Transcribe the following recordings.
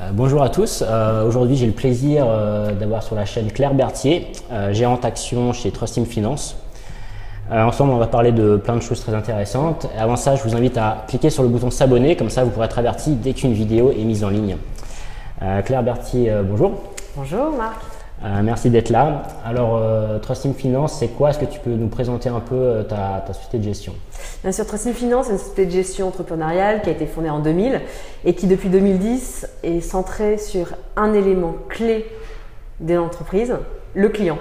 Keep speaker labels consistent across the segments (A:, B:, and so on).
A: Euh, bonjour à tous. Euh, Aujourd'hui, j'ai le plaisir euh, d'avoir sur la chaîne Claire Berthier, gérante action chez Trust Team Finance. Ensemble, on va parler de plein de choses très intéressantes. Avant ça, je vous invite à cliquer sur le bouton s'abonner, comme ça vous pourrez être averti dès qu'une vidéo est mise en ligne. Claire Berthier, bonjour.
B: Bonjour Marc.
A: Euh, merci d'être là. Alors, euh, Trust Team Finance, c'est quoi? Est-ce que tu peux nous présenter un peu euh, ta, ta société de gestion?
B: Bien sûr, Trusting Finance est une société de gestion entrepreneuriale qui a été fondée en 2000 et qui depuis 2010 est centrée sur un élément clé de l'entreprise, le client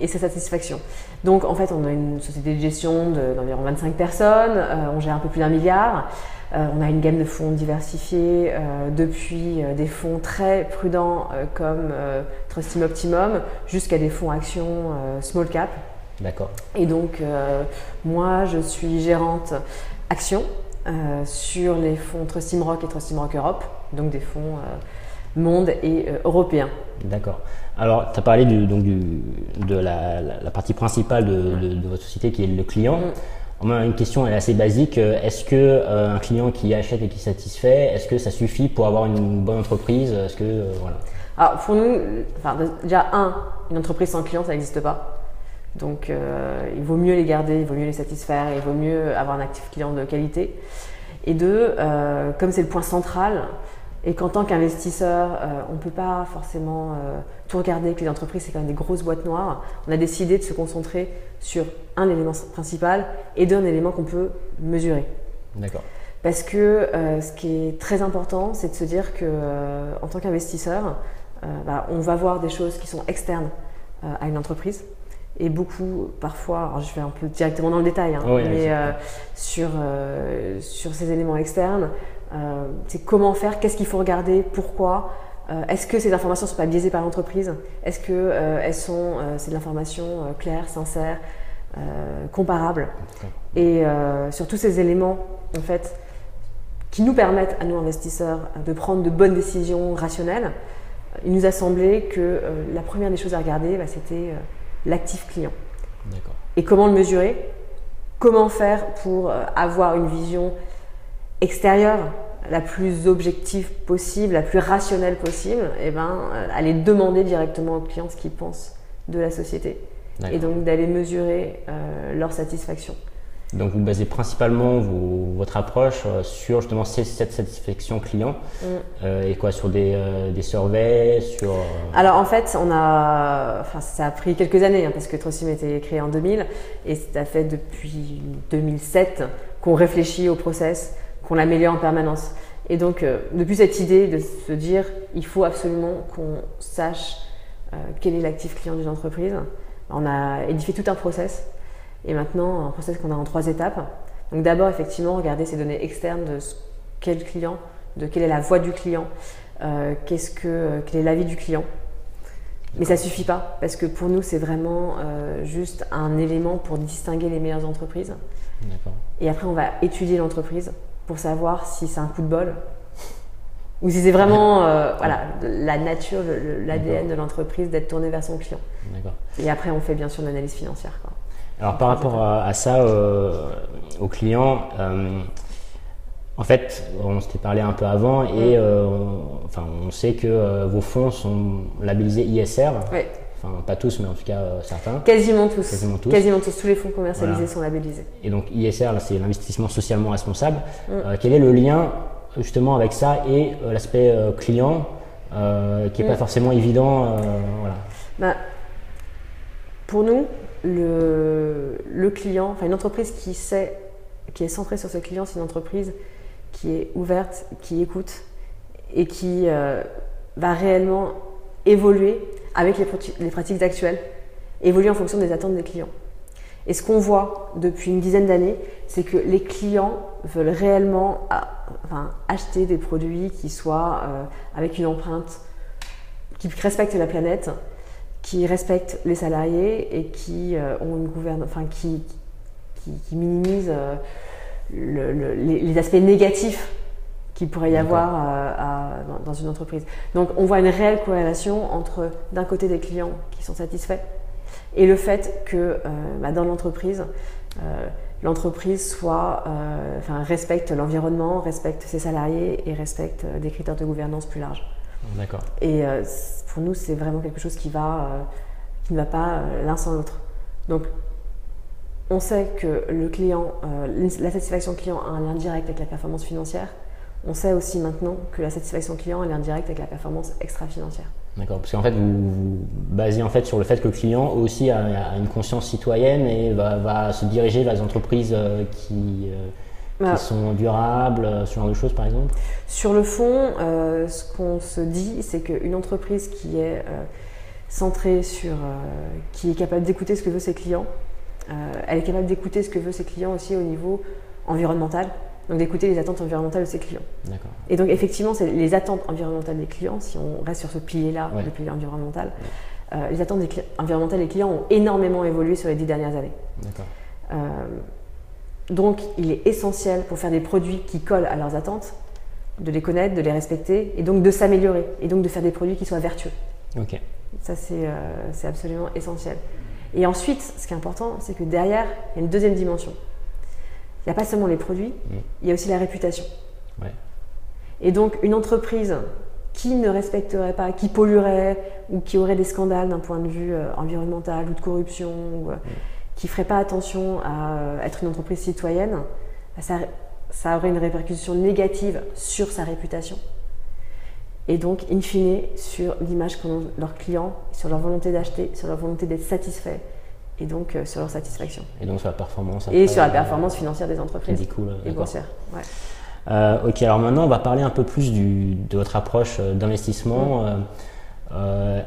B: et sa satisfaction. Donc en fait, on a une société de gestion de- d'environ 25 personnes, euh, on gère un peu plus d'un milliard, on a une gamme de fonds diversifiés euh, depuis euh, des fonds très prudents euh, comme euh, Trust Team Optimum jusqu'à des fonds actions euh, small cap.
A: D'accord.
B: Et donc, euh, moi, je suis gérante action euh, sur les fonds Trust Team Rock et Trust Team Rock Europe, donc des fonds euh, monde et euh, européens.
A: D'accord. Alors, tu as parlé du, donc du, de la, la- la partie principale de, de- de votre société qui est le client.
B: Mm.
A: Une question elle est assez basique. Euh, Est-ce que euh, un client qui achète et qui satisfait, est-ce que ça suffit pour avoir une bonne entreprise? Est-ce que euh, voilà.
B: Alors, pour nous, enfin, déjà, un, une entreprise sans client, ça n'existe pas. Donc, il vaut mieux les garder, il vaut mieux les satisfaire, il vaut mieux avoir un actif client de qualité. Et deux, comme c'est le point central, et qu'en tant qu'investisseur, euh, on ne peut pas forcément euh, tout regarder, que les entreprises, c'est quand même des grosses boîtes noires, on a décidé de se concentrer sur un élément principal et deux, un élément qu'on peut mesurer.
A: D'accord.
B: Parce que euh, ce qui est très important, c'est de se dire que en tant qu'investisseur, bah, on va voir des choses qui sont externes à une entreprise. Et beaucoup, parfois, alors je vais un peu directement dans le détail, hein,
A: Oui,
B: mais euh, sur, euh, sur ces éléments externes, c'est comment faire, qu'est-ce qu'il faut regarder, pourquoi, euh, est-ce que ces informations ne sont pas biaisées par l'entreprise Est-ce que euh, elles sont, euh, c'est de l'information euh, claire, sincère, euh, comparable. Et euh, sur tous ces éléments, en fait, qui nous permettent à nous investisseurs de prendre de bonnes décisions rationnelles, il nous a semblé que euh, la première des choses à regarder, bah, c'était euh, l'actif client. Et comment le mesurer? Comment faire pour euh, avoir une vision extérieure la plus objective possible, la plus rationnelle possible Et ben, euh, aller demander directement aux clients ce qu'ils pensent de la société. Et donc d'aller mesurer euh, leur satisfaction.
A: Donc, vous basez principalement vos- votre approche euh, sur justement cette satisfaction client
B: Mm.
A: euh, et quoi sur des, euh, des surveys, sur.
B: Alors en fait, on a, enfin ça a pris quelques années hein, parce que Trossim a été créé en 2000 et ça fait depuis 2007 qu'on réfléchit au process, qu'on l'améliore en permanence. Et donc euh, depuis cette idée de se dire, il faut absolument qu'on sache euh, quel est l'actif client d'une entreprise, on a édifié tout un process et maintenant un process qu'on a en trois étapes. Donc d'abord effectivement regarder ces données externes de le client, de quelle est la voix du client, euh, qu'est-ce que, quel est l'avis du client. Mais ça suffit pas parce que pour nous c'est vraiment euh, juste un élément pour distinguer les meilleures entreprises. Et après on va étudier l'entreprise pour savoir si c'est un coup de bol ou si c'est vraiment euh, voilà la nature, l'ADN de l'entreprise d'être tourné vers son client. Et après on fait bien sûr l'analyse financière. Quoi.
A: Alors par rapport à, à ça, euh, aux clients, euh, en fait, on s'était parlé un peu avant et euh, on, enfin, on sait que vos fonds sont labellisés ISR. Enfin, pas tous, mais en tout cas euh, certains.
B: Quasiment tous.
A: Quasiment tous.
B: tous. les fonds commercialisés
A: Voilà.
B: sont labellisés.
A: Et donc ISR, c'est l'investissement socialement responsable.
B: Mm.
A: Euh, quel est le lien justement avec ça et euh, l'aspect client qui est pas
B: Mm.
A: forcément évident voilà.
B: Bah, pour nous, le, le client, enfin une entreprise qui sait, qui est centrée sur ce client, c'est une entreprise qui est ouverte, qui écoute et qui va réellement évoluer avec les, prati- les pratiques actuelles, évoluer en fonction des attentes des clients. Et ce qu'on voit depuis une dizaine d'années, c'est que les clients veulent réellement ah, acheter des produits qui soient euh, avec une empreinte qui respectent la planète, qui respectent les salariés et qui euh, ont une gouverne, enfin qui, qui, minimisent euh, le- le- les, les aspects négatifs qu'il pourrait y avoir euh, à- dans, une entreprise. Donc on voit une réelle corrélation entre d'un côté des clients qui sont satisfaits et le fait que euh, bah, dans l'entreprise, euh, l'entreprise soit, euh, enfin, respecte l'environnement, respecte ses salariés et respecte des critères de gouvernance plus larges.
A: D'accord.
B: Et pour nous, c'est vraiment quelque chose qui, va, qui ne va pas l'un sans l'autre. Donc, on sait que le client, la satisfaction client a un lien direct avec la performance financière. On sait aussi maintenant que la satisfaction client lien direct avec la performance extra-financière.
A: D'accord, parce qu'en fait, vous, vous basez en fait sur le fait que le client aussi a, une conscience citoyenne et va, se diriger vers les entreprises euh, qui, euh, bah. sont durables, euh, ce genre de choses par exemple?
B: Sur le fond, ce qu'on se dit, c'est qu'une entreprise qui est centrée sur, qui est capable d'écouter ce que veulent ses clients, elle est capable d'écouter ce que veulent ses clients aussi au niveau environnemental, donc d'écouter les attentes environnementales de ses clients. Et donc effectivement, c'est les attentes environnementales des clients, si on reste sur ce pilier-là, le pilier environnemental, euh, les attentes environnementales des clients ont énormément évolué sur les dix dernières années. Euh, donc il est essentiel pour faire des produits qui collent à leurs attentes, de les connaître, de les respecter, et donc de s'améliorer, et donc de faire des produits qui soient vertueux. Ça, euh, c'est absolument essentiel. Et ensuite, ce qui est important, c'est que derrière, il y a une deuxième dimension n'y a pas seulement les produits, mm. il y a aussi la réputation. Et donc, une entreprise qui ne respecterait pas, qui polluerait ou qui aurait des scandales d'un point de vue euh, environnemental ou de corruption, ou, euh, mm. qui ne ferait pas attention à euh, être une entreprise citoyenne, bah, ça, ça, aurait une répercussion négative sur sa réputation. Et donc, in fine, sur l'image qu'ont leurs clients, sur leur volonté d'acheter, sur leur volonté d'être satisfait, et donc euh, sur leur satisfaction.
A: Et donc sur la performance.
B: et sur la performance financière des entreprises.
A: Cool,
B: et boursières. Ouais.
A: Euh, ok, alors maintenant on va parler un peu plus du, de votre approche euh, d'investissement. Mm.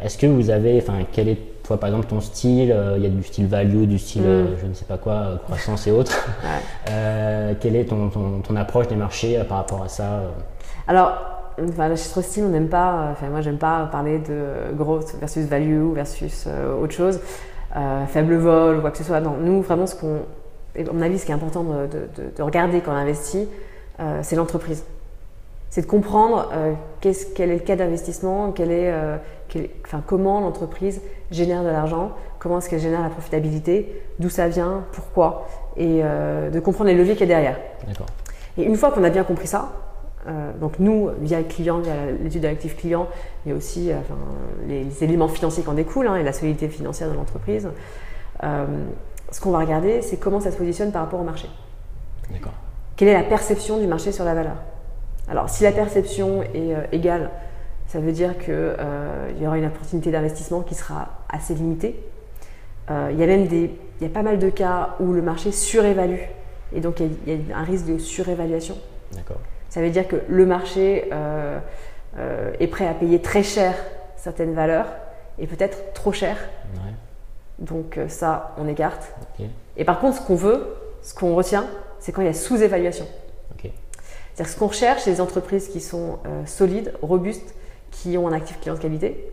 A: Est-ce que vous avez, enfin, quel est toi par exemple ton style Il y a du style value, du style mm. je ne sais pas quoi, croissance et autres. Ouais. quelle est ton, ton, ton, approche des marchés par rapport à ça
B: Alors, enfin, chez Trusty, on n'aime pas, enfin moi j'aime pas parler de growth versus value versus autre chose. Euh, faible vol ou quoi que ce soit. Non, nous, vraiment, ce qu'on, à mon avis, ce qui est important de, regarder quand on investit, euh, c'est l'entreprise. C'est de comprendre euh, quel est le cas d'investissement, quel est, enfin, comment l'entreprise génère de l'argent, comment est-ce qu'elle génère la profitabilité, d'où ça vient, pourquoi, et de comprendre les leviers qu'il y a derrière. Et une fois qu'on a bien compris ça, euh, donc nous, via le client, via l'étude de l'actif client, mais aussi euh, les, éléments financiers qui en découlent hein, et la solidité financière de l'entreprise, euh, ce qu'on va regarder, c'est comment ça se positionne par rapport au marché. Quelle est la perception du marché sur la valeur? Alors si la perception est égale, ça veut dire qu'il y aura une opportunité d'investissement qui sera assez limitée. Il y a même des, y a pas mal de cas où le marché surévalue et donc il y a un risque de surévaluation.
A: D'accord.
B: Ça veut dire que le marché euh, euh, est prêt à payer très cher certaines valeurs et peut-être trop cher. Donc euh, ça, on écarte. Et par contre, ce qu'on veut, ce qu'on retient, c'est quand il y a sous-évaluation. C'est-à-dire ce qu'on recherche, c'est des entreprises qui sont solides, robustes, qui ont un actif client de qualité,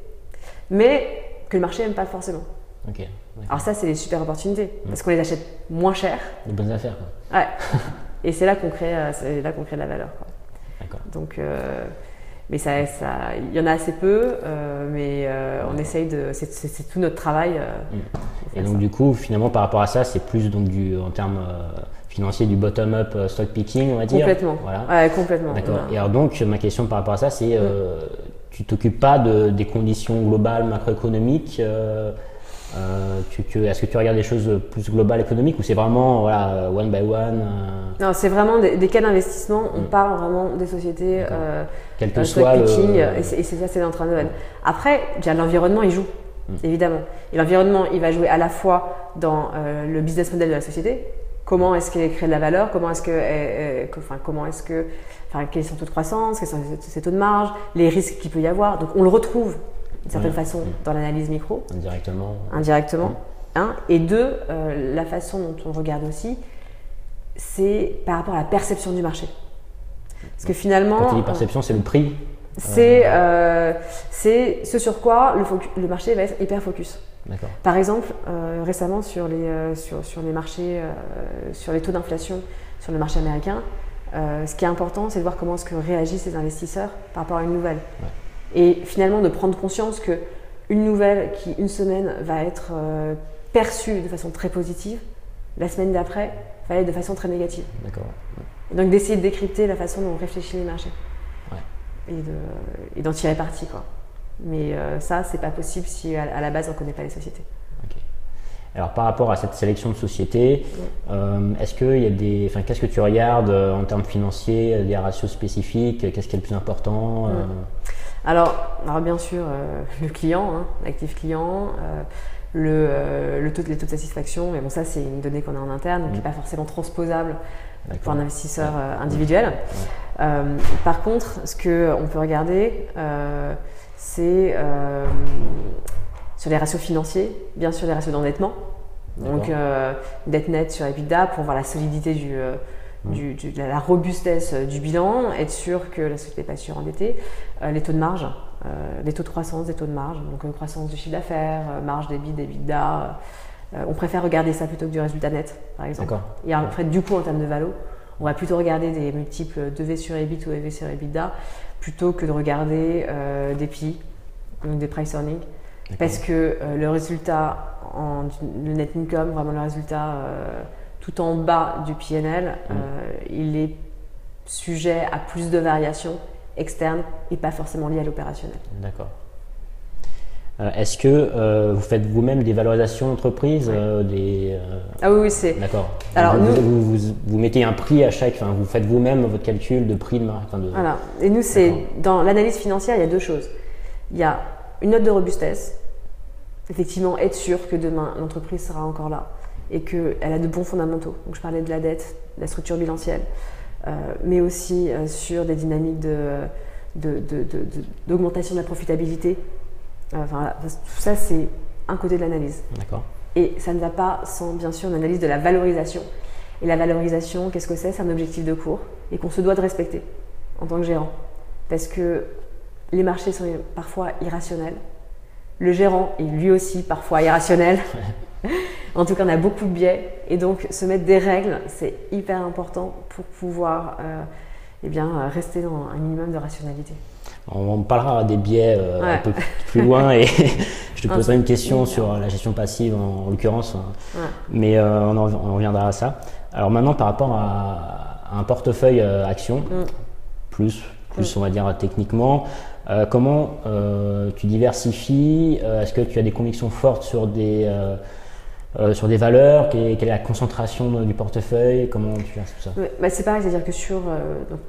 B: mais que le marché n'aime pas forcément. Alors ça, c'est des super opportunités, mm. parce qu'on les achète moins cher.
A: Des bonnes affaires.
B: Quoi. Ouais. Et c'est là qu'on crée, c'est là qu'on crée de la valeur. Donc, euh, mais ça, ça, il y en a assez peu, euh, mais euh, on essaye de, c'est tout notre travail.
A: Mm. Et donc du coup, finalement, par rapport à ça, c'est plus donc du, en termes financiers du bottom-up stock picking, on va dire.
B: Complètement.
A: Voilà.
B: Ouais, complètement.
A: D'accord. Et alors donc, ma question par rapport à ça, c'est, mm. tu t'occupes pas de, des conditions globales macroéconomiques euh, est-ce que tu regardes des choses plus globales économiques ou c'est vraiment voilà, one by one
B: euh? Non, c'est vraiment des, cas d'investissement. On mm. parle vraiment des sociétés. Euh,
A: Quel que soit le...
B: Et c'est ça, c'est train de Après, l'environnement, il joue, mm. évidemment. Et l'environnement, il va jouer à la fois dans le business model de la société. Comment est-ce qu'elle crée de la valeur? Comment est-ce que, enfin, comment est-ce que, enfin, quels sont taux de croissance? Quels sont ses taux de marge? Les risques qu'il peut y avoir? Donc, on le retrouve d'une certaine façon dans l'analyse micro.
A: Indirectement.
B: Indirectement. Un. Et deux, euh, la façon dont on regarde aussi, c'est par rapport à la perception du marché. Parce que finalement.
A: Quand tu dis perception, c'est le prix
B: c'est euh, c'est ce sur quoi le, le, marché va être hyper focus. Par exemple, euh, récemment sur les, sur, sur, les marchés, sur les taux d'inflation sur le marché américain, ce qui est important, c'est de voir comment est-ce que réagissent les investisseurs par rapport à une nouvelle. Et finalement, de prendre conscience que une nouvelle qui, une semaine, va être euh, perçue de façon très positive, la semaine d'après, va aller de façon très négative.
A: D'accord.
B: Donc d'essayer de décrypter la façon dont on réfléchit les marchés.
A: Ouais.
B: Et, de, et d'en tirer parti. Quoi. Mais euh, ça, c'est pas possible si à, à la base on ne connaît pas les sociétés.
A: Alors par rapport à cette sélection de sociétés, euh, est-ce qu'il y a des, enfin qu'est-ce que tu regardes euh, en termes financiers, euh, des ratios spécifiques, qu'est-ce qui est le plus important euh,
B: Alors, alors bien sûr, le client, hein, l'actif client, le, le taux, les taux de satisfaction, mais bon, ça, c'est une donnée qu'on a en interne, donc qui n'est pas forcément transposable pour un investisseur individuel. Par contre, ce qu'on peut regarder, c'est sur les ratios financiers, bien sûr les ratios d'endettement. Donc, euh, dette nette sur EBITDA pour voir la solidité du, euh, du- du- de la robustesse euh, du bilan, être sûr que la société n'est pas surendettée, Euh, les taux de marge, euh, les taux de croissance des taux de marge, donc euh, croissance du chiffre d'affaires, marge d'EBIT, d'EBITDA. euh, on préfère regarder ça plutôt que du résultat net, par exemple. Et en fait, du coup, en termes de valo, on va plutôt regarder des multiples de V sur EBIT ou EV sur EBITDA plutôt que de regarder des PI, donc des price earnings. Parce que euh, le résultat, en, le net income, vraiment le résultat euh, tout en bas du PNL, euh, il est sujet à plus de variations externes et pas forcément liées à l'opérationnel.
A: D'accord. Est-ce que euh, vous faites vous-même des valorisations euh, des, euh,
B: Ah oui, oui, c'est.
A: D'accord.
B: Alors,
A: vous,
B: nous-
A: vous, vous- vous mettez un prix à chaque, enfin, vous faites vous-même votre calcul de prix de marque. de-
B: Voilà. Et nous, c'est dans l'analyse financière, il y a deux choses. Il y a une note de robustesse. Effectivement, être sûr que demain l'entreprise sera encore là et qu'elle a de bons fondamentaux. Donc, je parlais de la dette, de la structure bilancielle, euh, mais aussi euh, sur des dynamiques de, de- de- de- de- d'augmentation de, la profitabilité. Euh, Enfin, tout ça, c'est un côté de l'analyse.
A: D'accord.
B: Et ça ne va pas sans, bien sûr, une analyse de la valorisation. Et la valorisation, qu'est-ce que c'est? C'est un objectif de cours et qu'on se doit de respecter en tant que gérant. Parce que les marchés sont parfois irrationnels. Le gérant est lui aussi parfois irrationnel. en tout cas, on a beaucoup de biais. Et donc, se mettre des règles, c'est hyper important pour pouvoir euh, eh bien, rester dans un minimum de rationalité.
A: On, parlera des biais euh, un peu plus loin et je te poserai une question sur la gestion passive en, en l'occurrence.
B: Ouais.
A: mais euh, on, en, on reviendra à ça. Alors maintenant, par rapport à, à un portefeuille euh, action,
B: Mm.
A: plus, plus on va dire techniquement, euh, comment euh, tu diversifies euh, Est-ce que tu as des convictions fortes sur des sur des valeurs? Quelle est, quelle est la concentration du portefeuille? Comment tu gères tout ça?
B: Ouais, bah, c'est pareil, c'est-à-dire que sur donc,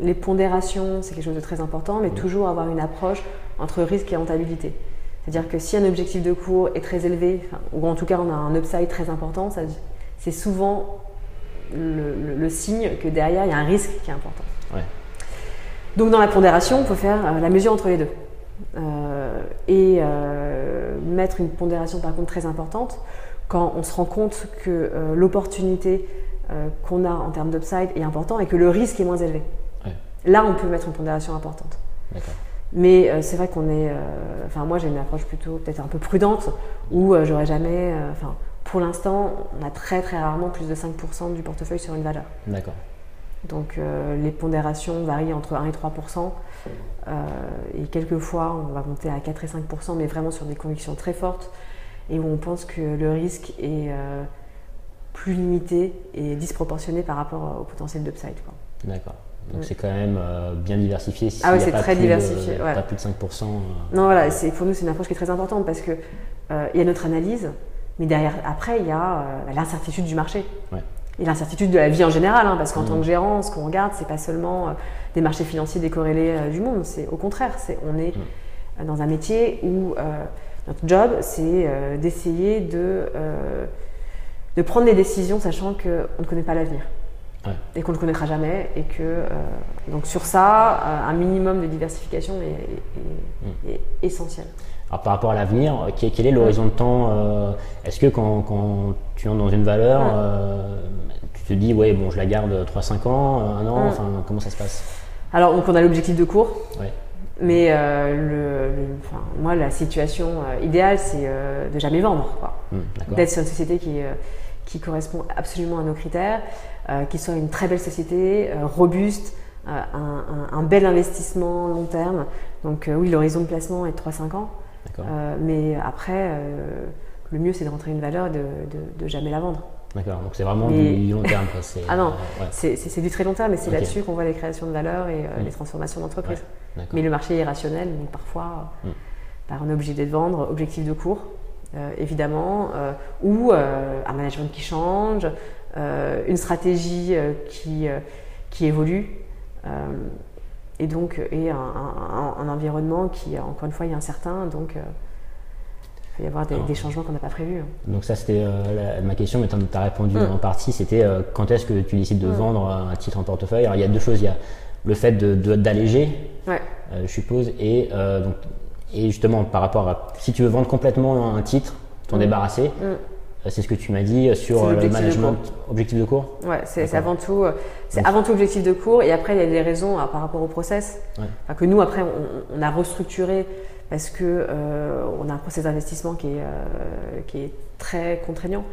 B: les pondérations, c'est quelque chose de très important, mais toujours avoir une approche entre risque et rentabilité. C'est-à-dire que si un objectif de cours est très élevé, ou en tout cas on a un upside très important, c'est souvent le, le- le signe que derrière il y a un risque qui est important.
A: Ouais.
B: Donc dans la pondération, on peut faire euh, la mesure entre les deux. Euh, et euh, mettre une pondération par contre très importante quand on se rend compte que l'opportunité qu'on a en termes d'upside est important et que le risque est moins élevé.
A: Ouais.
B: Là, on peut mettre une pondération importante. Mais euh, c'est vrai qu'on est. euh, Enfin, moi, j'ai une approche plutôt peut-être un peu prudente où euh, j'aurais jamais. Enfin, pour l'instant, on a très très rarement plus de 5% du portefeuille sur une valeur.
A: D'accord.
B: Donc euh, les pondérations varient entre 1 et 3% euh, et quelquefois on va monter à 4 et 5% mais vraiment sur des convictions très fortes et où on pense que le risque est euh, plus limité et disproportionné par rapport au potentiel d'upside.
A: D'accord. Donc c'est quand même euh, bien diversifié.
B: Ah oui, c'est très
A: plus de-
B: diversifié, ouais.
A: Pas plus de 5%. euh,
B: Non, voilà, pour nous c'est une approche qui est très importante parce que euh, il y a notre analyse, mais derrière, après, il y a euh, l'incertitude du marché.
A: Ouais.
B: Et l'incertitude de la vie en général, hein, parce qu'en
A: Mhm.
B: tant que gérant, ce qu'on regarde, c'est pas seulement euh, des marchés financiers décorrélés euh, du monde, c'est au contraire, c'est on est euh, dans un métier où euh, notre job, c'est d'essayer de, de prendre des décisions sachant qu'on ne connaît pas l'avenir.
A: Ouais.
B: Et qu'on ne le connaîtra jamais, et que donc sur ça, un minimum de diversification est- est essentiel.
A: Alors par rapport à l'avenir, euh, quel, est l'horizon de temps euh, Est-ce que quand, quand tu entres dans une valeur,
B: Ouais.
A: euh, tu te dis, ouais, bon, je la garde 3-5 ans, un an,
B: Ouais.
A: enfin, comment ça se passe?
B: Alors, donc on a l'objectif de cours,
A: Ouais.
B: mais euh, le, le- enfin, moi, la situation euh, idéale, c'est de jamais vendre.
A: Hmm.
B: D'être sur une société qui, qui correspond absolument à nos critères, qui soit une très belle société, robuste, un, un- un bel investissement long terme. Donc oui, l'horizon de placement est de 3-5 ans. Euh, mais après, euh, le mieux, c'est de rentrer une valeur et de, de- de jamais la vendre.
A: D'accord, donc c'est vraiment du long terme.
B: ah non, c'est du très long terme, mais c'est là-dessus qu'on voit les créations de valeur et mm. les transformations d'entreprise. mais le marché est irrationnel, donc parfois, mm. bah, on est obligé de vendre, objectif de cours, évidemment, ou un management qui change, une stratégie qui, qui évolue et donc et un, environnement qui, encore une fois, est incertain. Donc, il peut y avoir des, changements qu'on n'a pas prévus. Hein.
A: Donc ça, c'était euh, ma question, mais tu as répondu mm. en partie. C'était euh, quand est-ce que tu décides de mm. vendre un titre en portefeuille? Alors, il y a deux choses. Il y a le fait d'alléger, de, euh, je suppose, et, donc, et justement par rapport à si tu veux vendre complètement un titre, t'en mm. débarrasser. C'est ce que tu m'as dit sur le management objectif de cours.
B: Ouais, c'est avant tout, c'est avant tout objectif de cours et après il y a des raisons par rapport au process. que nous après on, on a restructuré parce que euh, on a un processus d'investissement qui, est, euh, qui est très contraignant.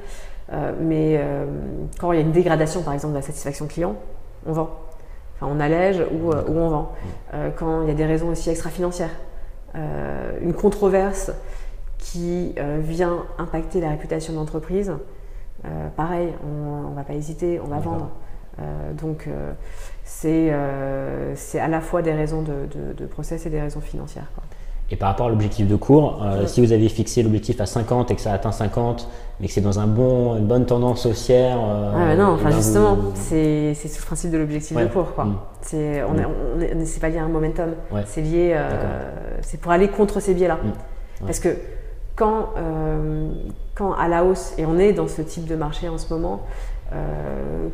B: Euh, mais quand il y a une dégradation, par exemple, de la satisfaction client, on vend. Enfin, on allège ou, ou on vend. quand il y a des raisons aussi extra-financières, une controverse qui vient impacter la réputation de l'entreprise, pareil, on ne va pas hésiter, on va vendre. donc, c'est à la fois des raisons de, de, process et des raisons financières.
A: Et par rapport à l'objectif de cours, euh, si vous avez fixé l'objectif à 50 et que ça atteint 50, mais que c'est dans un bon, une bonne tendance haussière.
B: Euh, ah non, enfin justement, c'est le principe de l'objectif de cours. Quoi. Mm. C'est on, mm. on, pas lié à un momentum, c'est lié, euh, c'est pour aller contre ces biais-là. Mm. Parce que quand, quand à la hausse, et on est dans ce type de marché en ce moment,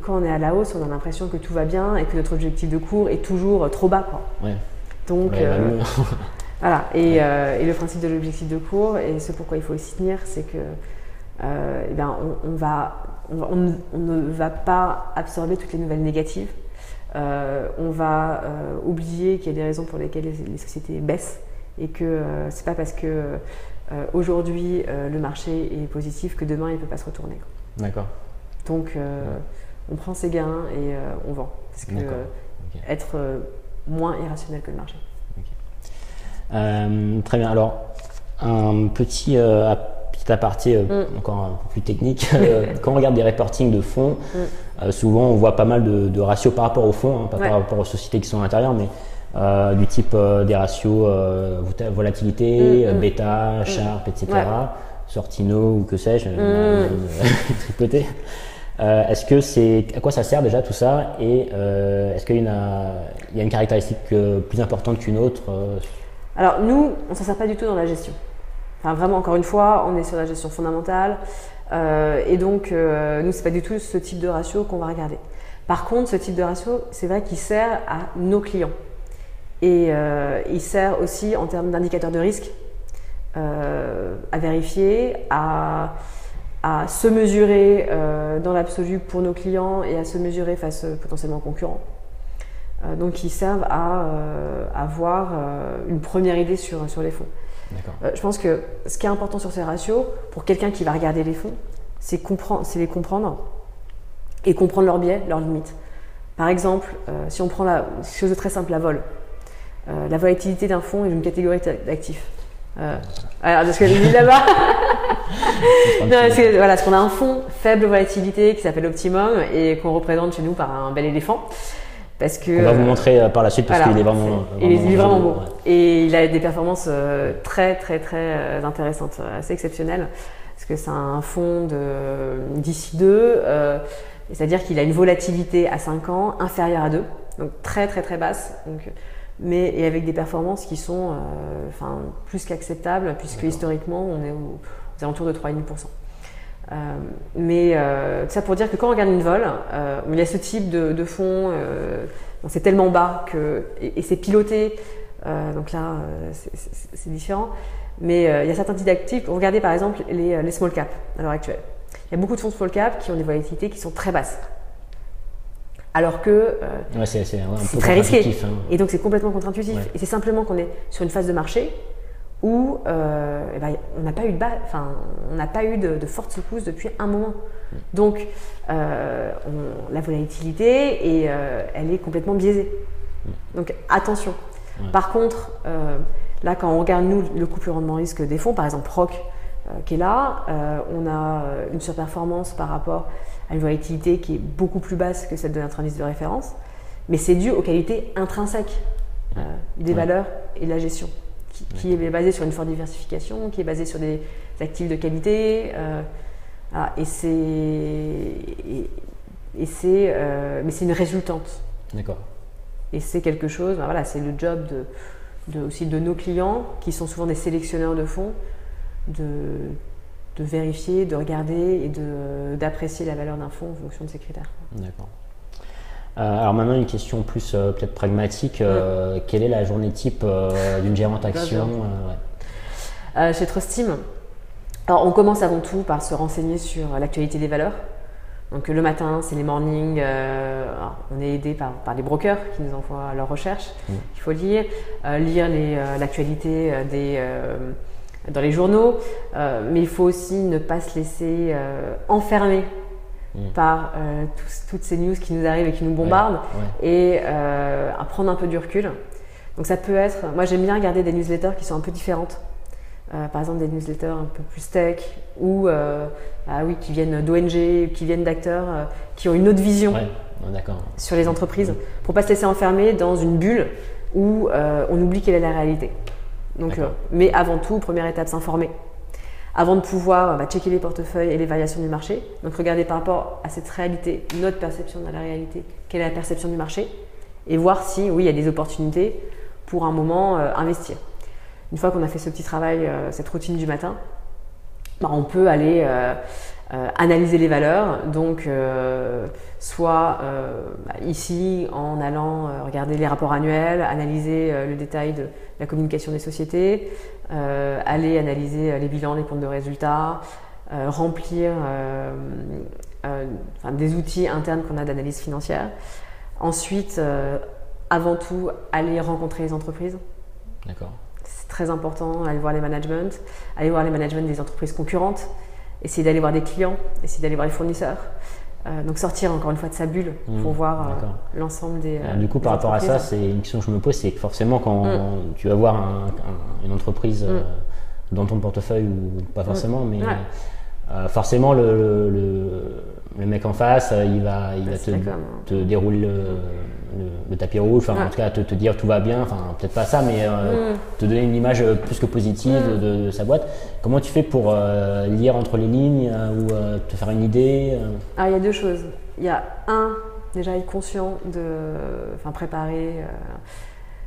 B: quand on est à la hausse, on a l'impression que tout va bien et que notre objectif de cours est toujours trop bas. Quoi. Donc, Voilà, euh, et, le principe de l'objectif de cours, et ce pourquoi il faut aussi tenir, c'est que euh, eh bien, on, va, on, ne va pas absorber toutes les nouvelles négatives. Euh, on va oublier qu'il y a des raisons pour lesquelles les, sociétés baissent et que c'est pas parce que aujourd'hui le marché est positif que demain il ne peut pas se retourner.
A: D'accord.
B: Donc on prend ses gains et on vend. Parce que être moins irrationnel que le marché.
A: Euh, très bien. Alors, un petit, euh, petit aparté euh, mm. encore un peu plus technique. quand on regarde des reportings de fonds, mm. souvent on voit pas mal de, ratios par rapport aux fonds, hein, pas par rapport aux sociétés qui sont à l'intérieur, mais du type des ratios volatilité, mm, bêta, Sharp, etc. Sortino ou que sais-je, tripoté. est-ce que c'est à quoi ça sert déjà tout ça? Et est-ce qu'il y, y, a une caractéristique plus importante qu'une autre
B: alors nous, on ne s'en sert pas du tout dans la gestion. Enfin vraiment, encore une fois, on est sur la gestion fondamentale. Euh, et donc, euh, nous, ce n'est pas du tout ce type de ratio qu'on va regarder. Par contre, ce type de ratio, c'est vrai qu'il sert à nos clients. Et euh, il sert aussi en termes d'indicateur de risque à vérifier, à, à se mesurer dans l'absolu pour nos clients et à se mesurer face potentiellement aux concurrents. Euh, donc qui servent à euh, avoir euh, une première idée sur, sur les fonds. je pense que ce qui est important sur ces ratios, pour quelqu'un qui va regarder les fonds, c'est les comprendre et comprendre leurs biais, leurs limites. Par exemple, si on prend la chose de très simple, la vol. la volatilité d'un fonds est une catégorie d'actifs. alors, parce que dit là-bas. voilà, parce qu'on a un fonds faible volatilité qui s'appelle Optimum et qu'on représente chez nous par un bel éléphant.
A: Parce que, On va vous euh, montrer euh, par la suite parce qu'il est vraiment,
B: il est vraiment beau. Et il a des performances euh, très très très intéressantes, assez exceptionnelles. Parce que c'est un fonds d'ici 2, c'est-à-dire qu'il a une volatilité à 5 ans inférieure à 2, donc très très très basse. Donc, mais et avec des performances qui sont enfin, plus qu'acceptables, puisque historiquement on est aux, aux alentours de 3,5%. Euh, mais euh, ça pour dire que quand on regarde une vol, euh, il y a ce type de, de fond, c'est tellement bas que, et, c'est piloté, donc là c'est différent. Mais il y a certains types d'actifs. Regardez par exemple les, les, small cap à l'heure actuelle. Il y a beaucoup de fonds small cap qui ont des volatilités qui sont très basses. Alors que
A: c'est
B: très risqué. Hein. Et donc c'est complètement contre-intuitif. Et c'est simplement qu'on est sur une phase de marché où euh, eh ben, on n'a pas eu de enfin, on n'a pas eu de, forte secousse depuis un moment. Donc euh, la volatilité et euh, elle est complètement biaisée. Donc attention. Par contre, là quand on regarde nous le couple rendement risque des fonds, par exemple ROC, qui est là. on a une surperformance par rapport à une volatilité qui est beaucoup plus basse que celle de notre indice de référence. Mais c'est dû aux qualités intrinsèques des valeurs et de la gestion, qui, est basée sur une forte diversification, qui est basée sur des actifs de qualité. et c'est. Et, c'est, mais c'est une résultante.
A: D'accord.
B: Et c'est quelque chose, ben voilà, c'est le job de, aussi de nos clients, qui sont souvent des sélectionneurs de fonds, de, de vérifier, de regarder et de, d'apprécier la valeur d'un fonds en fonction de ces critères.
A: D'accord. Euh, alors maintenant une question plus euh, peut-être pragmatique. Euh, quelle est la journée type d'une gérante action
B: Chez Trustim, alors on commence avant tout par se renseigner sur l'actualité des valeurs. Donc le matin, c'est les mornings. On est aidé par, par, les brokers qui nous envoient leurs recherches. Mm. Il faut lire, lire l'actualité des dans les journaux, mais il faut aussi ne pas se laisser enfermer mm. par toutes ces news qui nous arrivent et qui nous bombardent et à prendre un peu du recul. Donc ça peut être, moi j'aime bien regarder des newsletters qui sont un peu différentes. Euh, par exemple des newsletters un peu plus tech ou euh, ah oui, qui viennent d'ONG, qui viennent d'acteurs euh, qui ont une autre vision sur les entreprises pour pas se laisser enfermer dans une bulle où on oublie quelle est la réalité. Donc, mais avant tout, première étape, s'informer. Avant de pouvoir bah, checker les portefeuilles et les variations du marché, donc regarder par rapport à cette réalité, notre perception de la réalité, quelle est la perception du marché, et voir si oui, il y a des opportunités pour un moment investir. Une fois qu'on a fait ce petit travail, euh, cette routine du matin, bah, on peut aller euh, euh, analyser les valeurs. Donc, soit bah, ici en allant regarder les rapports annuels, analyser le détail de la communication des sociétés, aller analyser les bilans, les comptes de résultats, remplir des outils internes qu'on a d'analyse financière. Ensuite, avant tout, aller rencontrer les entreprises.
A: D'accord
B: très important, aller voir les managements, aller voir les managements des entreprises concurrentes, essayer d'aller voir des clients, essayer d'aller voir les fournisseurs. Euh, donc sortir encore une fois de sa bulle mmh, pour voir euh, l'ensemble des.
A: Euh, du coup, par rapport à ça, c'est une question que je me pose, c'est que forcément quand mmh. tu vas voir une entreprise mmh. dans ton portefeuille ou pas forcément, mais forcément le, le, mec en face, il va, il va te, te, dérouler le, tapis rouge, enfin en tout cas te, te, dire tout va bien, enfin peut-être pas ça, mais euh, mm. te donner une image euh, plus que positive mm. de, sa boîte. Comment tu fais pour euh, lire entre les lignes ou te faire une idée
B: Ah, il y a deux choses. Il y a un, déjà être conscient de, enfin préparer,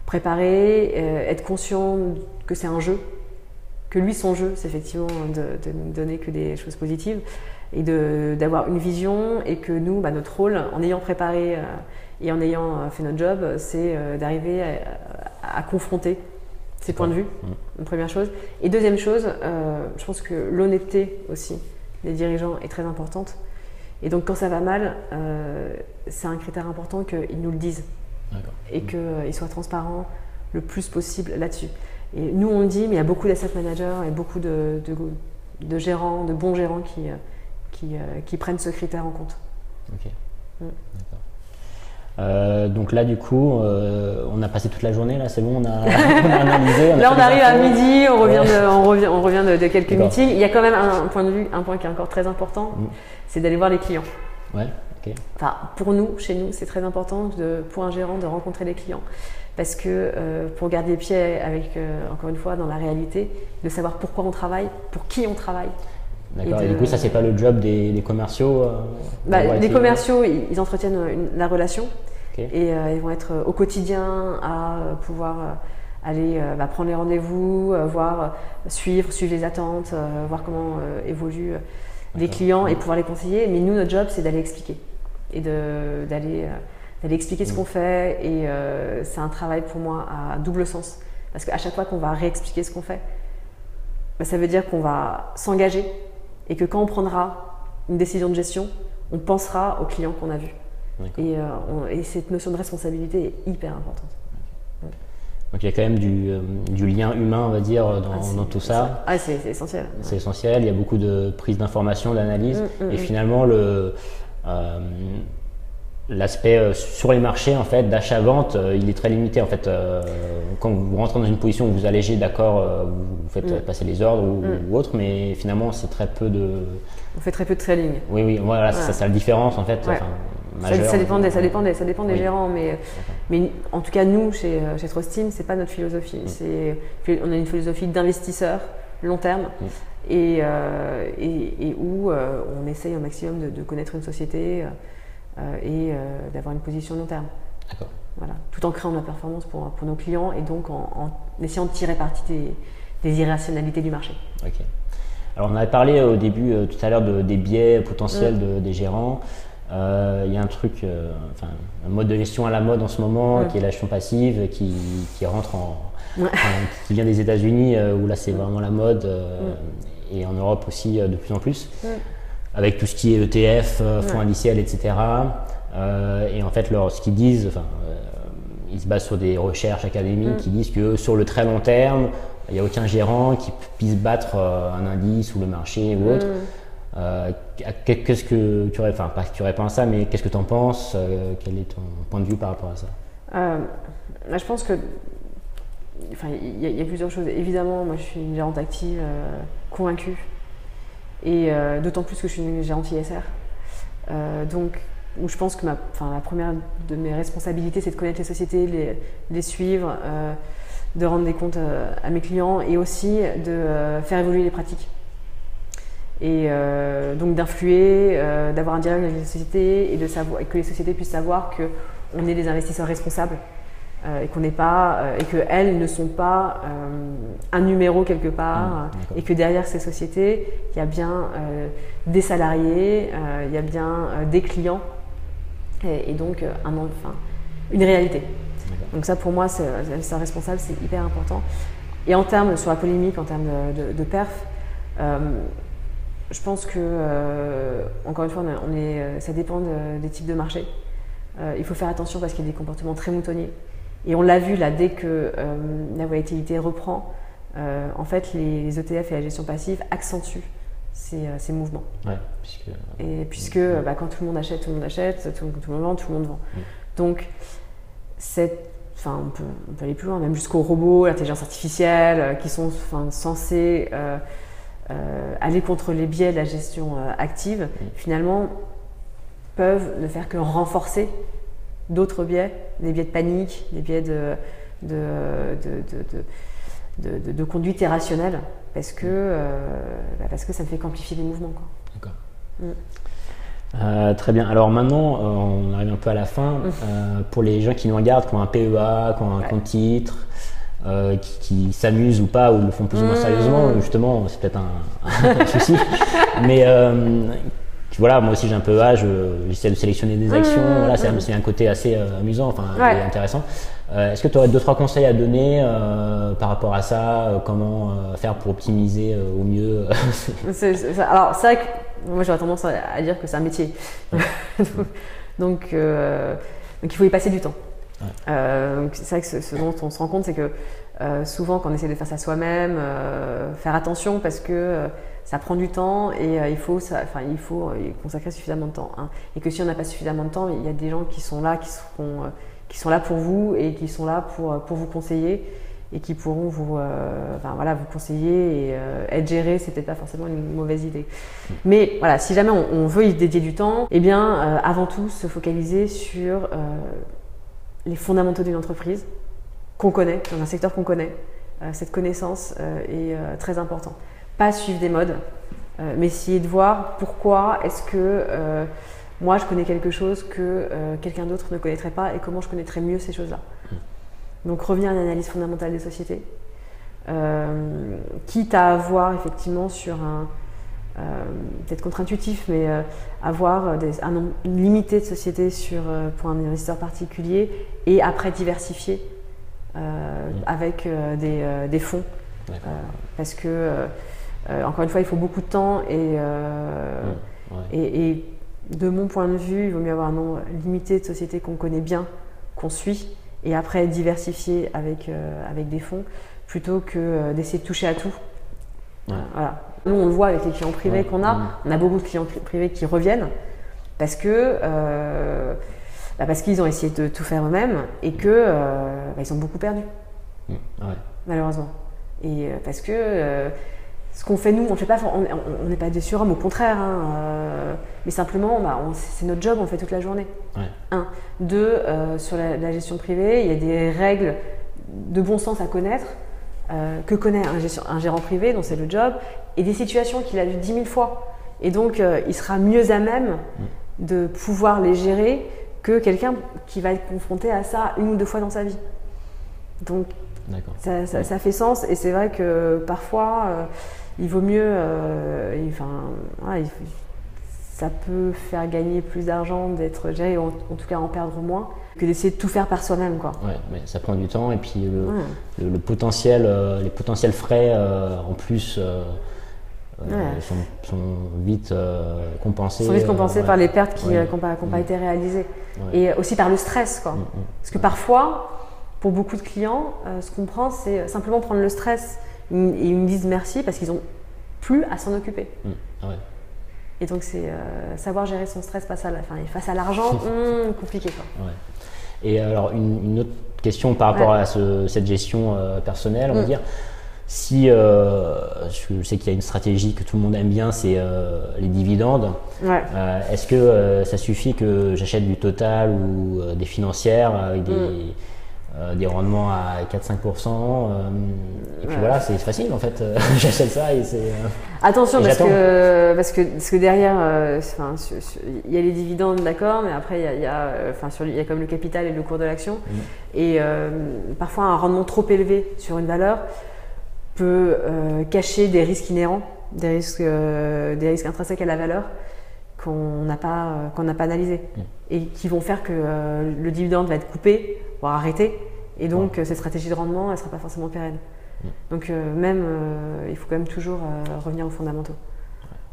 B: préparer, être conscient que c'est un jeu, que lui son jeu, c'est effectivement de, ne donner que des choses positives et d'avoir une vision et que nous, bah, notre rôle, en ayant préparé et en ayant euh, fait notre job, c'est euh, d'arriver à, confronter ces points de vue, mmh. une première chose. Et deuxième chose, euh, je pense que l'honnêteté aussi des dirigeants est très importante. Et donc quand ça va mal, c'est un critère important qu'ils nous le disent et mmh. qu'ils soient transparents le plus possible là-dessus. Et nous, on le dit, mais il y a beaucoup d'asset managers et beaucoup de, de, gérants, de bons gérants qui, qui, qui, prennent ce critère en compte.
A: Ok. Mmh. D'accord. Euh, donc là, du coup, euh, on a passé toute la journée, là, c'est bon, on a,
B: analysé. là, on arrive à midi, on revient, de, on revient, on revient de, quelques meetings. Il y a quand même un, point de vue, un point qui est encore très important, mm. c'est d'aller voir les clients.
A: Ouais, ok.
B: Enfin, pour nous, chez nous, c'est très important de, pour un gérant de rencontrer les clients. Parce que euh, pour garder les pieds avec, encore une fois, dans la réalité, de savoir pourquoi on travaille, pour qui on travaille.
A: D'accord, et, du coup, ça, c'est pas le job des, commerciaux
B: bah, Les commerciaux, ils, entretiennent la relation. Et euh, ils vont être au quotidien à euh, pouvoir euh, aller bah, prendre les rendez-vous, voir, suivre, suivre les attentes, voir comment évoluent les clients et pouvoir les conseiller. Mais nous, notre job, c'est d'aller expliquer et d'aller d'aller expliquer ce mm. qu'on fait. Et c'est un travail pour moi à double sens. Parce qu'à chaque fois qu'on va réexpliquer ce qu'on fait, bah, ça veut dire qu'on va s'engager et que quand on prendra une décision de gestion, on pensera aux clients qu'on a Euh, et, cette notion de responsabilité est hyper importante.
A: Donc il y a quand même du, euh, lien humain, on va dire, dans, ah, tout ça.
B: Ah, c'est essentiel.
A: C'est essentiel. Il y a beaucoup de prise d'information, d'analyse. Mm, mm, et mm. finalement, le, euh, l'aspect sur les marchés en fait d'achat-vente, il est très limité en fait. quand vous rentrez dans une position où vous allégez, d'accord, vous, faites
B: Mm.
A: passer les ordres ou,
B: Mm.
A: ou autre, mais finalement c'est très peu de.
B: On fait très peu de trading.
A: Oui, oui, voilà, c'est
B: Ouais.
A: ça, c'est la différence en fait.
B: Ouais.
A: enfin,
B: Ça, ça dépend des, ça dépend des, ça dépend des
A: Oui.
B: gérants, mais, mais en tout cas, nous, chez, euh, chez Trustim, c'est pas notre philosophie. C'est, on a une philosophie d'investisseur long terme
A: Mm.
B: et, euh, et, et où euh, on essaye au maximum de, de connaître une société euh, et euh, d'avoir une position long terme.
A: D'accord.
B: Voilà. Tout en créant de la performance pour, pour nos clients et donc en, en essayant de tirer parti des, des irrationalités du marché.
A: Ok. Alors on avait parlé au début euh, tout à l'heure de- des biais potentiels
B: Mm.
A: de- des gérants. Euh, Il y a un truc, euh, enfin, un mode de gestion à la mode en ce moment, qui est la gestion passive, qui, qui rentre en,
B: Ouais.
A: qui vient des États-Unis, euh, où là c'est vraiment la mode, et en Europe aussi de plus en plus, avec tout ce qui est ETF, fonds indiciels, etc. Et en fait, leur, ce qu'ils disent, ils se basent sur des recherches académiques qui disent que sur le très long terme, il n'y a aucun gérant qui puisse battre un indice ou le marché ou autre. Euh, qu'est-ce que tu aurais, enfin pas que tu réponds à ça, mais qu'est-ce que tu en penses euh, Quel est ton point de vue par rapport à ça?
B: Euh, je pense que. Enfin, il y, a- plusieurs choses. Évidemment, moi, je suis une gérante active convaincue. Et d'autant plus que je suis une gérante ISR. Donc, je pense que ma, la première de mes responsabilités, c'est de connaître les sociétés, les, les suivre, de rendre des comptes à mes clients et aussi de faire évoluer les pratiques. Et euh, donc d'influer, euh, d'avoir un dialogue avec les sociétés et, de savoir, et que les sociétés puissent savoir que on est des investisseurs responsables euh, et qu'on n'est pas et que elles ne sont pas un numéro quelque part
A: d'accord.
B: et que derrière ces sociétés il y a bien des salariés, il y a bien des clients et, et donc un enfin une réalité. Donc ça pour moi c'est investisseur responsable c'est hyper important. Et en termes sur la polémique, en termes de, de- de perf, je pense que, euh, encore une fois, on est- euh, ça dépend de- des types de marchés. Euh, il faut faire attention parce qu'il y a des comportements très moutonniers. Et on l'a vu là, dès que euh, la volatilité reprend, en fait, les, les ETF et la gestion passive accentuent ces, ces mouvements.
A: Ouais, puisque
B: Et puisque bah, quand tout le monde achète, tout le monde achète, tout, tout le monde vend, tout le monde vend.
A: Mm.
B: Donc, cette, enfin, on, peut, on peut aller plus loin, même jusqu'aux robots, l'intelligence artificielle, qui sont enfin, censés euh, aller contre les biais de la gestion euh, active, finalement, peuvent ne faire que renforcer d'autres biais, des biais de panique, des biais de, conduite irrationnelle, parce que, euh, bah, parce que ça ne fait qu'amplifier les mouvements.
A: D'accord.
B: Mm.
A: Euh, très bien. Alors maintenant, euh, on arrive un peu à la fin. Euh, pour les gens qui nous regardent, qui ont un PEA, qui ont un
B: Ouais.
A: compte titre, euh, qui, qui s'amusent ou pas, ou le font plus ou moins
B: Mm.
A: sérieusement, justement, c'est peut-être un, un souci. Mais euh, voilà, moi aussi j'ai un PEA, je- j'essaie de sélectionner des actions.
B: Mm,
A: Voilà, c'est un côté assez euh, amusant, enfin
B: Ouais.
A: et intéressant. Est-ce que tu aurais deux trois conseils à donner par rapport à ça Comment faire pour optimiser au mieux
B: alors, c'est vrai que moi j'aurais tendance à, à dire que c'est un métier. donc, donc il faut y passer du temps. Euh, c'est vrai que ce, dont on se rend compte, c'est que euh, souvent quand on essaie de faire ça soi-même, euh, faire attention parce que ça prend du temps et il faut, ça, il faut consacrer suffisamment de temps. hein. Et que si on n'a pas suffisamment de temps, il y a des gens qui sont là, qui seront, qui sont là pour vous et qui sont là pour, pour vous conseiller et qui pourront vous, enfin, voilà, vous conseiller et être géré, c'est peut-être pas forcément une mauvaise idée. Mais voilà, si jamais on, on veut y dédier du temps, eh bien, avant tout, se focaliser sur les fondamentaux d'une entreprise qu'on connaît, dans un secteur qu'on connaît. Euh, cette connaissance euh, est euh, très importante. Pas suivre des modes, mais essayer de voir pourquoi est-ce que moi je connais quelque chose que quelqu'un d'autre ne connaîtrait pas et comment je connaîtrais mieux ces choses-là. Donc revenir à une analyse fondamentale des sociétés, quitte à avoir effectivement sur un, peut-être contre-intuitif, mais euh, avoir des- un nombre limité de sociétés sur, euh, pour un investisseur particulier et après diversifier euh, avec euh, des, euh, des fonds. Euh, parce que, euh, euh, encore une fois, il faut beaucoup de temps et, euh,
A: Ouais.
B: et, et de mon point de vue, il vaut mieux avoir un nombre limité de sociétés qu'on connaît bien, qu'on suit, et après diversifier avec, euh, avec des fonds, plutôt que euh, d'essayer de toucher à tout.
A: Ouais.
B: Voilà. Nous, on le voit avec les clients privés qu'on a.
A: Mm.
B: On a beaucoup de clients pri- privés qui reviennent parce que, euh, bah, parce qu'ils ont essayé de tout faire eux-mêmes et que euh, bah, ils ont beaucoup perdu,
A: Mm, ouais.
B: malheureusement. Et euh, parce que ce qu'on fait nous, on ne fait pas, on n'est pas des surhommes, au contraire. hein, mais simplement, bah, c'est notre job, on fait toute la journée.
A: Ouais.
B: Un. Deux, sur la, la gestion privée, il y a des règles de bon sens à connaître, que connaît un, gestion- un gérant privé, dont c'est le job, et des situations qu'il a vues dix mille fois. Et donc, euh, il sera mieux à même de pouvoir les gérer que quelqu'un qui va être confronté à ça une ou deux fois dans sa vie. Donc, ça, fait sens et c'est vrai que parfois euh, il vaut mieux, euh, il- enfin, il- ça peut faire gagner plus d'argent d'être géré, ou en, en tout cas en perdre moins, que d'essayer de tout faire par soi-même. Quoi.
A: Ouais, mais ça prend du temps et puis le,
B: Ouais.
A: le, le potentiel, les potentiels frais en plus
B: Ouais.
A: sont, sont vite euh, compensés.
B: Sans vite compensé
A: euh,
B: par les pertes qui n'ont pas, qui ont pas
A: Mm.
B: été réalisées. Et aussi par le stress. Quoi.
A: Mm, mm.
B: Parce que parfois, pour beaucoup de clients, euh, ce qu'on prend, c'est simplement prendre le stress. Ils, ils me disent merci parce qu'ils ont plus à s'en occuper.
A: Mm. Ah.
B: Et donc, c'est euh, savoir gérer son stress face à la- enfin, face à l'argent, hum, compliqué. Quoi.
A: Ouais. Et alors, une, une autre question par rapport
B: Ouais.
A: à ce- cette gestion euh, personnelle, on va
B: Mm.
A: dire. Si euh, je sais qu'il y a une stratégie que tout le monde aime bien, c'est euh, les dividendes.
B: Ouais.
A: Euh, Est-ce que ça suffit que j'achète du total ou des financières avec des,
B: Mm.
A: des rendements à 4-5% euh, Et puis
B: Ouais.
A: voilà, c'est facile en fait. J'achète ça et c'est.
B: Attention
A: Et
B: parce que, parce que parce que derrière, il y a les dividendes, d'accord, mais après il y a, il y comme le capital et le cours de l'action.
A: Mm.
B: Et parfois un rendement trop élevé sur une valeur peut euh, cacher des risques inhérents, des risques, euh, des risques intrinsèques à la valeur qu'on n'a pas, euh, qu'on n'a pas analysés
A: Mm.
B: et qui vont faire que le dividende va être coupé, voire arrêté. Et donc, cette stratégie de rendement, elle ne sera pas forcément pérenne.
A: Mm.
B: Donc, même, il faut quand même toujours revenir aux fondamentaux.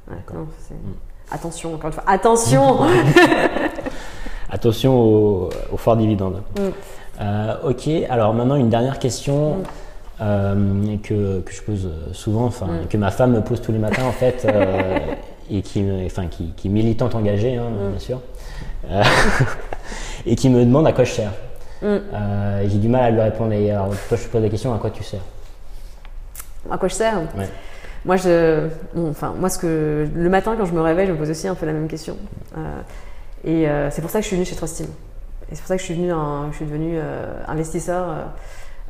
B: Ouais,
A: d'accord.
B: non, c'est-
A: Mm.
B: Attention, encore une fois, attention
A: Attention au, au fort dividende.
B: Mm.
A: Euh, ok, alors maintenant une dernière question. Euh, que, que je pose souvent, enfin
B: Mm.
A: que ma femme me pose tous les matins en fait, euh, et qui, enfin, qui, qui est militante engagée, hein,
B: Mm.
A: bien sûr, Euh, et qui me demande à quoi je sers.
B: Mm.
A: Euh, J'ai du mal à lui répondre. Et alors toi, je te pose la question à quoi tu sers?
B: À quoi je sers?
A: Ouais.
B: Moi, je, bon, enfin, moi, ce que le matin quand je me réveille, je me pose aussi un peu la même question. Euh, et euh, c'est pour ça que je suis venue chez Trustim. Et c'est pour ça que je suis venue, un- je suis devenue euh, investisseur.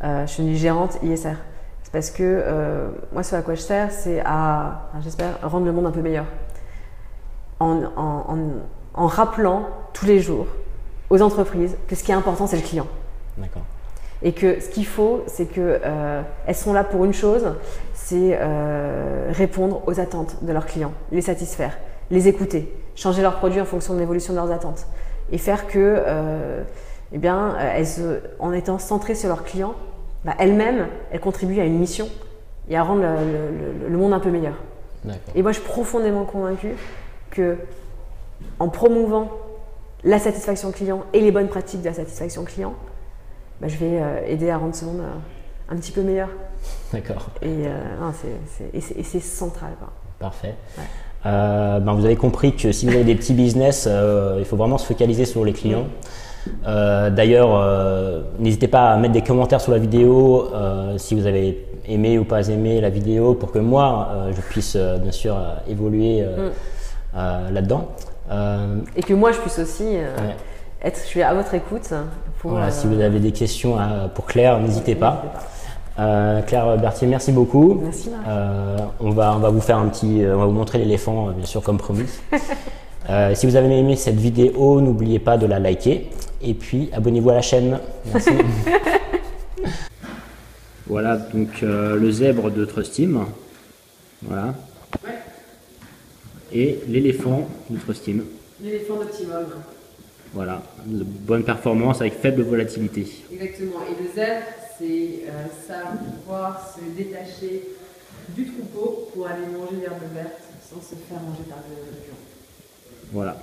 B: Euh, je suis devenue gérante ISR. C'est parce que euh, moi, ce à quoi je sers, c'est à, j'espère, rendre le monde un peu meilleur. En, en- en- en rappelant tous les jours aux entreprises que ce qui est important, c'est le client.
A: D'accord.
B: Et que ce qu'il faut, c'est que euh, elles sont là pour une chose, c'est euh, répondre aux attentes de leurs clients, les satisfaire, les écouter, changer leurs produits en fonction de l'évolution de leurs attentes, et faire que, euh, eh bien, euh, elles, se- en étant centrées sur leurs clients, bah, elles-mêmes, elles contribuent à une mission et à rendre le, le- le- le monde un peu meilleur. Et moi, je suis profondément convaincue que en promouvant la satisfaction client et les bonnes pratiques de la satisfaction client, bah, je vais euh, aider à rendre ce monde euh, un petit peu meilleur.
A: D'accord.
B: Et, euh, c'est- central. quoi.
A: Parfait.
B: Ouais.
A: Euh, ben, vous avez compris que si vous avez des petits business, euh, il faut vraiment se focaliser sur les clients. Euh, D'ailleurs, euh, n'hésitez pas à mettre des commentaires sous la vidéo euh, si vous avez aimé ou pas aimé la vidéo pour que moi, je puisse bien sûr évoluer
B: Mm.
A: là-dedans.
B: Et que moi, je puisse aussi
A: ouais.
B: être, je suis à votre écoute. Pour,
A: Voilà, si vous avez des questions à- pour Claire, n'hésitez pas. Claire Berthier, merci beaucoup.
B: Merci,
A: on, va, on va vous faire un petit, on va vous montrer l'éléphant, bien sûr, comme promis. Euh, si vous avez aimé cette vidéo, n'oubliez pas de la liker et puis abonnez-vous à la chaîne. Merci. voilà donc euh, le zèbre de Trustim. Voilà. Et l'éléphant de Trustim.
B: L'éléphant d'optimum.
A: Voilà. De bonne performance avec faible volatilité.
B: Exactement. Et le zèbre, c'est euh, ça, pouvoir se détacher du troupeau pour aller manger l'herbe verte sans se faire manger par le lion.
A: Voilà.